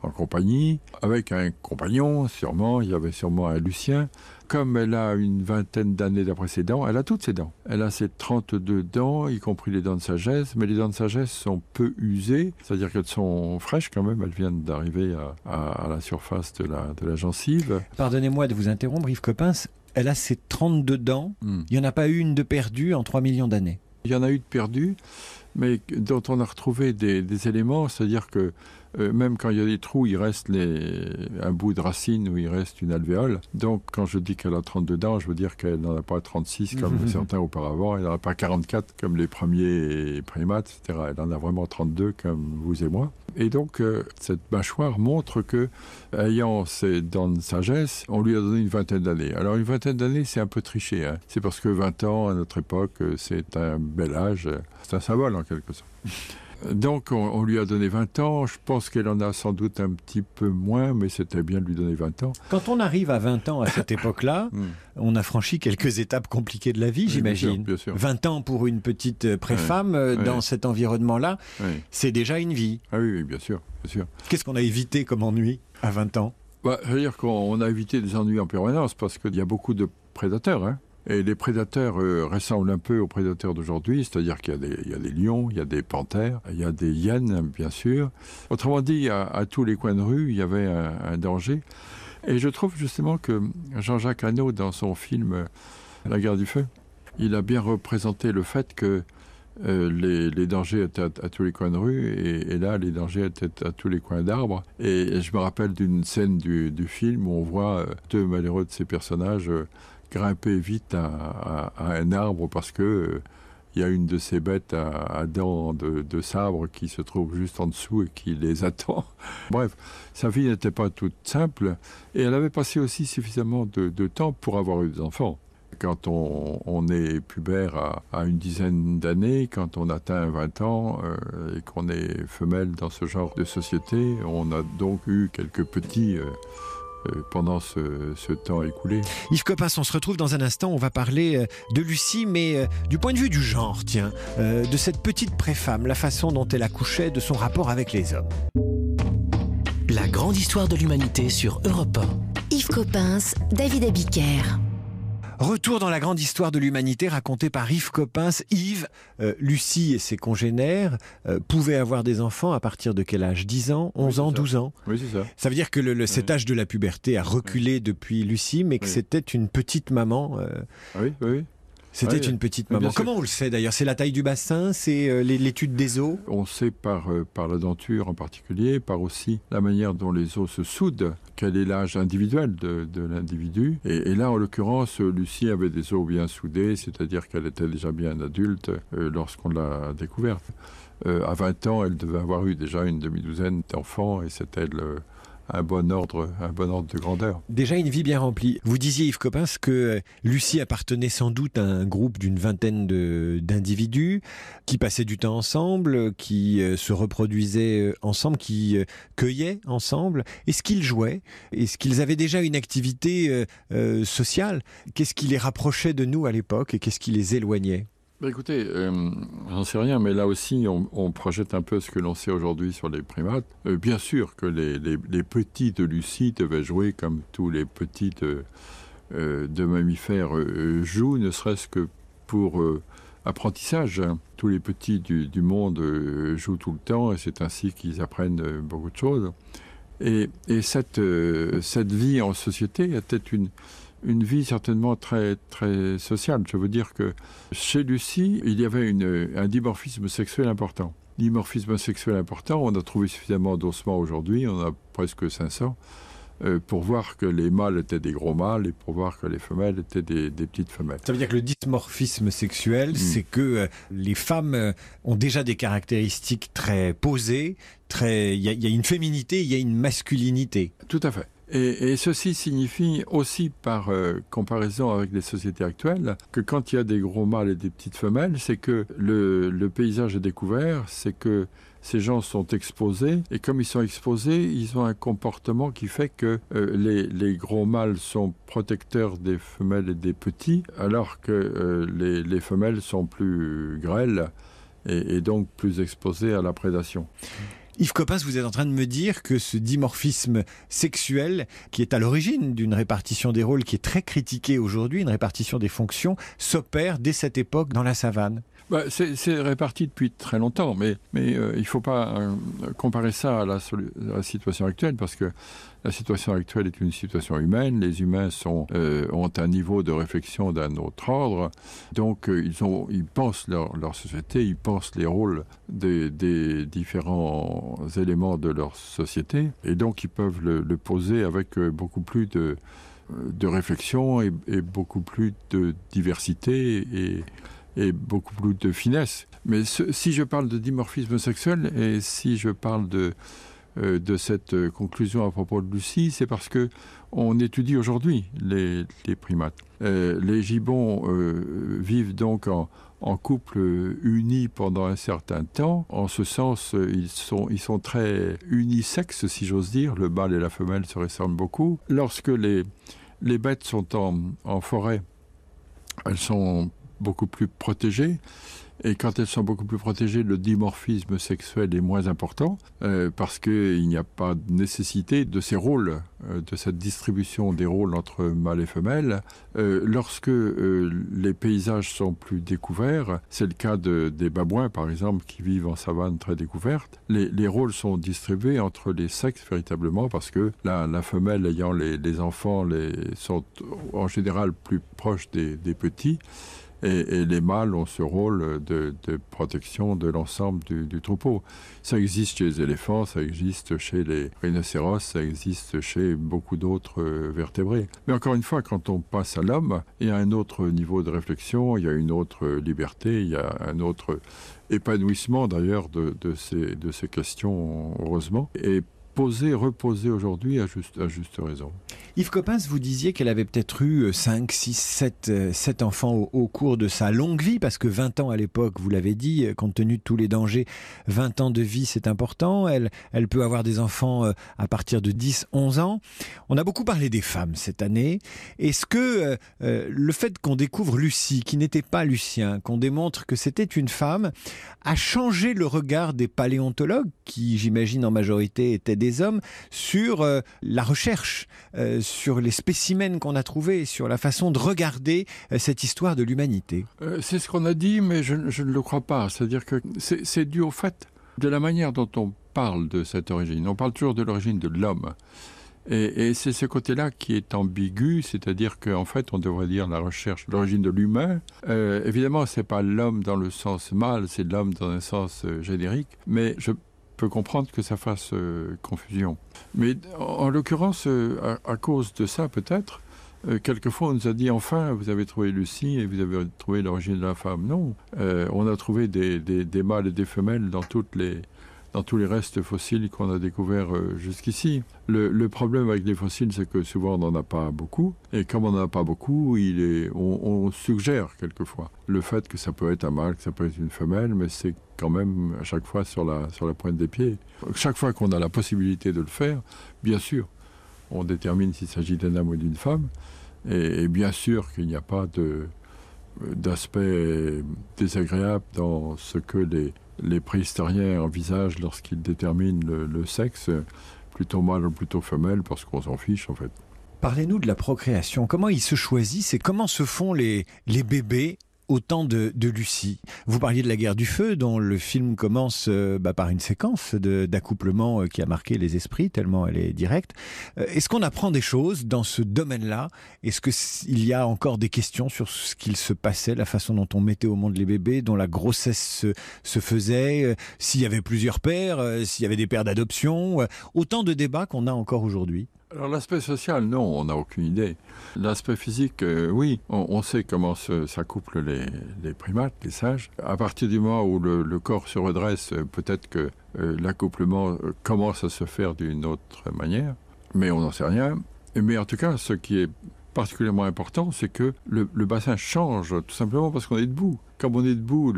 Speaker 5: en compagnie, avec un compagnon, sûrement, il y avait sûrement un Lucien. Comme elle a une vingtaine d'années d'après ses dents, elle a toutes ses dents. Elle a ses 32 dents, y compris les dents de sagesse, mais les dents de sagesse sont peu usées, c'est-à-dire qu'elles sont fraîches quand même, elles viennent d'arriver à, à, à, la surface de la, de la gencive.
Speaker 4: Pardonnez-moi de vous interrompre, Yves Coppens, elle a ses 32 dents, mm. il n'y en a pas eu une de perdue en 3 millions d'années.
Speaker 5: Il y en a eu de perdue, mais dont on a retrouvé des, des éléments, c'est-à-dire que euh, même quand il y a des trous, il reste les... un bout de racine où il reste une alvéole. Donc quand je dis qu'elle a 32 dents, je veux dire qu'elle n'en a pas 36 comme mmh. certains auparavant, elle n'en a pas 44 comme les premiers primates, etc. Elle en a vraiment 32 comme vous et moi. Et donc euh, cette mâchoire montre que, ayant ces dents de sagesse, on lui a donné une vingtaine d'années. Alors une vingtaine d'années, c'est un peu triché. Hein. C'est parce que 20 ans, à notre époque, c'est un bel âge. C'est un symbole en quelque sorte. Donc on, on, lui a donné 20 ans, je pense qu'elle en a sans doute un petit peu moins, mais c'était bien de lui donner 20 ans.
Speaker 4: Quand on arrive à 20 ans à cette époque-là, mm. on a franchi quelques étapes compliquées de la vie, oui, j'imagine. 20 ans pour une petite préfemme oui, dans cet environnement-là, c'est déjà une vie.
Speaker 5: Ah oui, bien sûr. sûr.
Speaker 4: Qu'est-ce qu'on a évité comme ennui à 20 ans?
Speaker 5: Bah, C'est-à-dire qu'on a évité des ennuis en permanence parce qu'il y a beaucoup de prédateurs. Hein. Et les prédateurs euh, ressemblent un peu aux prédateurs d'aujourd'hui, c'est-à-dire qu'il y, a des lions, il y a des panthères, il y a des hyènes, bien sûr. Autrement dit, à, tous les coins de rue, il y avait un, danger. Et je trouve justement que Jean-Jacques Hano, dans son film La guerre du feu, il a bien représenté le fait que euh, les, dangers étaient à, tous les coins de rue et, là les dangers étaient à tous les coins d'arbres et, je me rappelle d'une scène du, film où on voit euh, deux malheureux de ces personnages euh, grimper vite à, un arbre parce que euh, il y a une de ces bêtes à, dents de, sabre qui se trouve juste en dessous et qui les attend. Bref, sa vie n'était pas toute simple et elle avait passé aussi suffisamment de, temps pour avoir eu des enfants. Quand on, est pubère à, une dizaine d'années, quand on atteint 20 ans euh, et qu'on est femelle dans ce genre de société, on a donc eu quelques petits euh, euh, pendant ce, ce temps écoulé.
Speaker 4: Yves Coppens, on se retrouve dans un instant, on va parler euh, de Lucie, mais euh, du point de vue du genre, tiens, euh, de cette petite préfemme, la façon dont elle accouchait, de son rapport avec les hommes.
Speaker 2: La grande histoire de l'humanité sur Europe
Speaker 3: 1. Yves Coppens, David Abiker.
Speaker 4: Retour dans la grande histoire de l'humanité racontée par Yves Coppens. Yves, euh, Lucie et ses congénères euh, pouvaient avoir des enfants à partir de quel âge? 10 ans? 11
Speaker 5: oui,
Speaker 4: ans? 12 ans?
Speaker 5: Oui, c'est ça.
Speaker 4: Ça veut dire que le, le, cet âge de la puberté a reculé oui. depuis Lucie, mais que c'était une petite maman.
Speaker 5: Euh... Oui, oui.
Speaker 4: C'était ouais, une petite maman. Comment on le sait d'ailleurs? C'est la taille du bassin C'est euh, l'étude des os
Speaker 5: On sait par, euh, par la denture en particulier, par aussi la manière dont les os se soudent, quel est l'âge individuel de, de l'individu. Et, et, là, en l'occurrence, Lucie avait des os bien soudés, c'est-à-dire qu'elle était déjà bien adulte euh, lorsqu'on l'a découverte. À 20 ans, elle devait avoir eu déjà une demi-douzaine d'enfants et c'était le un bon ordre, un bon ordre de grandeur.
Speaker 4: Déjà une vie bien remplie. Vous disiez Yves Coppens que euh, Lucie appartenait sans doute à un groupe d'une vingtaine d'individus qui passaient du temps ensemble, qui euh, se reproduisaient euh, ensemble, qui cueillaient ensemble. Est-ce qu'ils jouaient? Est-ce qu'ils avaient déjà une activité sociale? Qu'est-ce qui les rapprochait de nous à l'époque et qu'est-ce qui les éloignait?
Speaker 5: Bah écoutez, euh, j'en sais rien, mais là aussi, on, projette un peu ce que l'on sait aujourd'hui sur les primates. Euh, bien sûr que les, petits de Lucie devaient jouer comme tous les petits de, euh, de mammifères jouent, ne serait-ce que pour apprentissage. Tous les petits du, monde jouent tout le temps et c'est ainsi qu'ils apprennent beaucoup de choses. Et, et cette, cette vie en société était une, une vie certainement très, très sociale. Je veux dire que chez Lucie, il y avait une, un dimorphisme sexuel important. Dimorphisme sexuel important, on a trouvé suffisamment d'ossements aujourd'hui, on a presque 500, euh, pour voir que les mâles étaient des gros mâles et pour voir que les femelles étaient des, des petites femelles.
Speaker 4: Ça veut dire que le dysmorphisme sexuel,
Speaker 5: Mm.
Speaker 4: c'est que euh, les femmes euh, ont déjà des caractéristiques très posées, très. Il y, a- il y a une féminité, il y a une masculinité.
Speaker 5: Tout à fait. Et, ceci signifie aussi, par euh, comparaison avec les sociétés actuelles, que quand il y a des gros mâles et des petites femelles, c'est que le, paysage est découvert, c'est que ces gens sont exposés, et comme ils sont exposés, ils ont un comportement qui fait que euh, les, gros mâles sont protecteurs des femelles et des petits, alors que euh, les, les femelles sont plus grêles et donc plus exposées à la prédation.
Speaker 4: Yves Coppens, vous êtes en train de me dire que ce dimorphisme sexuel, qui est à l'origine d'une répartition des rôles qui est très critiquée aujourd'hui, une répartition des fonctions, s'opère dès cette époque dans la savane.
Speaker 5: Bah, c'est réparti depuis très longtemps, mais, euh, il ne faut pas euh, comparer ça à la, situation actuelle, parce que la situation actuelle est une situation humaine. Les humains euh, ont un niveau de réflexion d'un autre ordre, donc ils, pensent leur, société, ils pensent les rôles des, différents éléments de leur société, et donc ils peuvent le, poser avec beaucoup plus de, réflexion et, beaucoup plus de diversité et beaucoup plus de finesse. Mais si je parle de dimorphisme sexuel et si je parle de, euh, de cette euh, conclusion à propos de Lucie, c'est parce que on étudie aujourd'hui les, primates. Euh, les gibbons vivent donc en, en couple uni pendant un certain temps. En ce sens, ils sont, ils sont très unisexes, si j'ose dire. Le mâle et la femelle se ressemblent beaucoup. Lorsque les, les bêtes sont en, en forêt, elles sont beaucoup plus protégées. Et quand elles sont beaucoup plus protégées, le dimorphisme sexuel est moins important euh, parce qu'il n'y a pas de nécessité de ces rôles, euh, de cette distribution des rôles entre mâles et femelles. Euh, lorsque les paysages sont plus découverts, c'est le cas de, des babouins par exemple qui vivent en savane très découverte, les, les rôles sont distribués entre les sexes véritablement parce que la, la femelle ayant les, enfants les, sont en général plus proches des, des petits. Et, les mâles ont ce rôle de, protection de l'ensemble du, troupeau. Ça existe chez les éléphants, ça existe chez les rhinocéros, ça existe chez beaucoup d'autres euh, vertébrés. Mais encore une fois, quand on passe à l'homme, il y a un autre niveau de réflexion, il y a une autre liberté, il y a un autre épanouissement d'ailleurs de, ces, questions, heureusement. Poser, reposer aujourd'hui à juste, raison.
Speaker 4: Yves Coppens, vous disiez qu'elle avait peut-être eu 5, 6, 7, 7 enfants au, cours de sa longue vie, parce que 20 ans à l'époque, vous l'avez dit, compte tenu de tous les dangers, 20 ans de vie, c'est important. Elle, elle peut avoir des enfants euh, à partir de 10, 11 ans. On a beaucoup parlé des femmes cette année. Est-ce que euh, le fait qu'on découvre Lucie, qui n'était pas Lucien, qu'on démontre que c'était une femme, a changé le regard des paléontologues, qui j'imagine en majorité étaient des hommes, sur euh, la recherche euh, sur les spécimens qu'on a trouvés, sur la façon de regarder euh, cette histoire de l'humanité
Speaker 5: C'est ce qu'on a dit, mais je, ne le crois pas. C'est-à-dire que c'est dû au fait de la manière dont on parle de cette origine. On parle toujours de l'origine de l'homme. Et, c'est ce côté-là qui est ambigu, c'est-à-dire qu'en fait, on devrait dire la recherche, l'origine de l'humain. Euh, évidemment, c'est pas l'homme dans le sens mâle, c'est l'homme dans un sens générique, mais je peux comprendre que ça fasse euh, confusion. Mais en, en l'occurrence, euh, à, cause de ça, peut-être, euh, quelquefois on nous a dit enfin, vous avez trouvé Lucie et vous avez trouvé l'origine de la femme. Non, on a trouvé des, mâles et des femelles dans toutes les dans tous les restes fossiles qu'on a découverts jusqu'ici. Le, le, problème avec les fossiles, c'est que souvent on n'en a pas beaucoup, et comme on n'en a pas beaucoup, il est, on, on, suggère quelquefois le fait que ça peut être un mâle, que ça peut être une femelle, mais c'est quand même à chaque fois sur la, sur la pointe des pieds. Chaque fois qu'on a la possibilité de le faire, bien sûr, on détermine s'il s'agit d'un homme ou d'une femme, et, bien sûr qu'il n'y a pas d'aspect désagréable dans ce que les, les préhistoriens envisagent lorsqu'ils déterminent le, le, sexe, plutôt mâle ou plutôt femelle, parce qu'on s'en fiche en fait.
Speaker 4: Parlez-nous de la procréation. Comment ils se choisissent et comment se font les, les bébés au temps de, Lucie. Vous parliez de la guerre du feu, dont le film commence euh, bah, par une séquence d'accouplement euh, qui a marqué les esprits, tellement elle est directe. Euh, est-ce qu'on apprend des choses dans ce domaine-là? Est-ce qu'il y a encore des questions sur ce qu'il se passait, la façon dont on mettait au monde les bébés, dont la grossesse se, se faisait, s'il y avait plusieurs pères, s'il y avait des pères d'adoption Autant de débats qu'on a encore aujourd'hui?
Speaker 5: Alors l'aspect social, non, on n'a aucune idée. L'aspect physique, euh, oui, on, sait comment s'accouplent les, primates, les singes. À partir du moment où le, corps se redresse, euh, peut-être que euh, l'accouplement commence à se faire d'une autre manière, mais on n'en sait rien. Mais en tout cas, ce qui est particulièrement important, c'est que le, bassin change tout simplement parce qu'on est debout. Comme on est debout,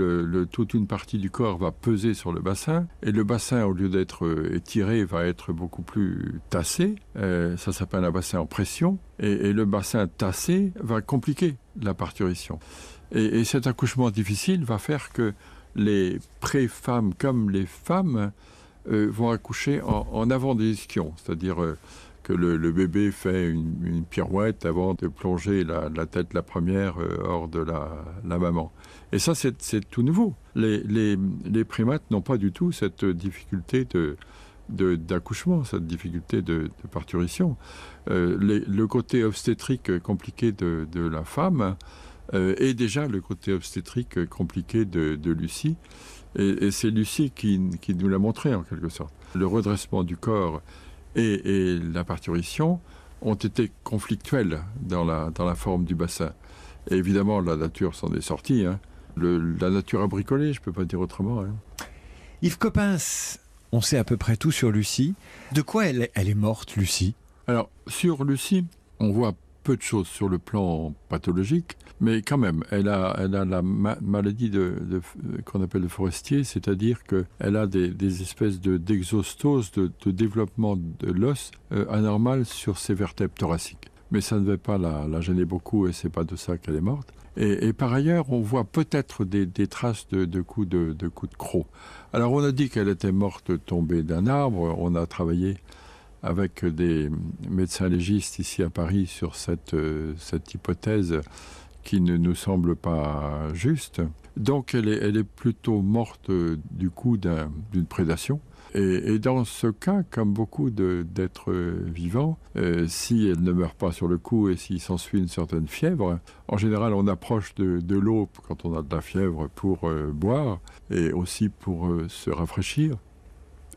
Speaker 5: toute une partie du corps va peser sur le bassin et le bassin, au lieu d'être euh, étiré, va être beaucoup plus tassé. Euh, ça s'appelle un bassin en pression et, le bassin tassé va compliquer la parturition. Et, et cet accouchement difficile va faire que les pré-femmes comme les femmes euh, vont accoucher en, avant des ischions, c'est-à-dire que le, bébé fait une, pirouette avant de plonger la, tête la première euh, hors de la, maman. Et ça, c'est tout nouveau. Les, primates n'ont pas du tout cette difficulté de d'accouchement, cette difficulté de, parturition. Euh, le côté obstétrique compliqué de, la femme euh, est déjà le côté obstétrique compliqué de, Lucie. Et, et c'est Lucie qui nous l'a montré en quelque sorte. Le redressement du corps et, et la parturition ont été conflictuels dans la, dans la forme du bassin. Et évidemment, la nature s'en est sortie. Hein. Le, la nature a bricolé, je ne peux pas dire autrement. Hein.
Speaker 4: Yves Coppens, on sait à peu près tout sur Lucie. De quoi elle, elle est morte, Lucie?
Speaker 5: Alors, sur Lucie, on voit peu de choses sur le plan pathologique, mais quand même, elle a, elle a la ma maladie de, qu'on appelle le forestier, c'est-à-dire qu'elle a des, espèces d'exostoses, de, développement de l'os euh, anormal sur ses vertèbres thoraciques. Mais ça ne va pas la, la gêner beaucoup et c'est pas de ça qu'elle est morte. Et, par ailleurs, on voit peut-être des, traces de, de coups de, de coups de croc. Alors on a dit qu'elle était morte tombée d'un arbre, on a travaillé avec des médecins légistes ici à Paris sur cette, euh, cette hypothèse qui ne nous semble pas juste. Donc elle est, elle est plutôt morte euh, du coup d'une un, prédation. Et, dans ce cas, comme beaucoup d'êtres vivants, euh, si elle ne meurt pas sur le coup et s'il s'ensuit une certaine fièvre, en général on approche de, l'eau quand on a de la fièvre pour boire et aussi pour se rafraîchir.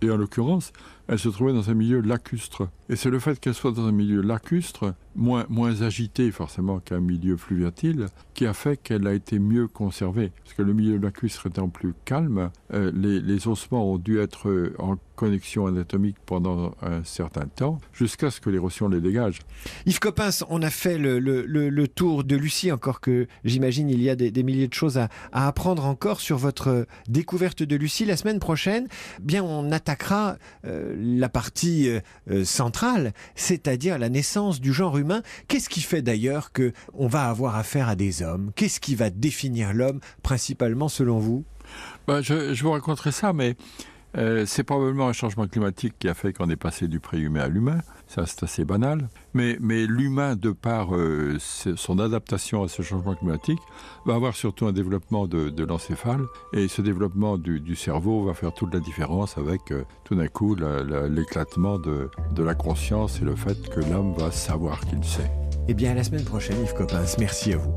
Speaker 5: Et en l'occurrence, elle se trouvait dans un milieu lacustre. Et c'est le fait qu'elle soit dans un milieu lacustre, moins, moins agité forcément qu'un milieu fluviatile, qui a fait qu'elle a été mieux conservée. Parce que le milieu lacustre étant plus calme, euh, les, ossements ont dû être en connexion anatomique pendant un certain temps, jusqu'à ce que l'érosion les dégage.
Speaker 4: Yves Coppens, on a fait le, le, tour de Lucie, encore que j'imagine il y a des, milliers de choses à, à apprendre encore sur votre découverte de Lucie. La semaine prochaine, bien on attaquera euh, la partie euh, centrale, c'est-à-dire la naissance du genre humain. Qu'est-ce qui fait d'ailleurs que on va avoir affaire à des hommes? Qu'est-ce qui va définir l'homme principalement selon vous?
Speaker 5: Ben, je, je vous raconterai ça, mais Euh, c'est probablement un changement climatique qui a fait qu'on est passé du préhumain à l'humain, ça c'est assez banal, mais, mais l'humain, de par euh, son adaptation à ce changement climatique, va avoir surtout un développement de, de l'encéphale, et ce développement du, du cerveau va faire toute la différence avec euh, tout d'un coup l'éclatement de, de la conscience et le fait que l'homme va savoir qu'il sait.
Speaker 4: Eh bien à la semaine prochaine Yves Coppens, merci à vous.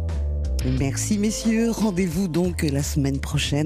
Speaker 1: Merci messieurs, rendez-vous donc la semaine prochaine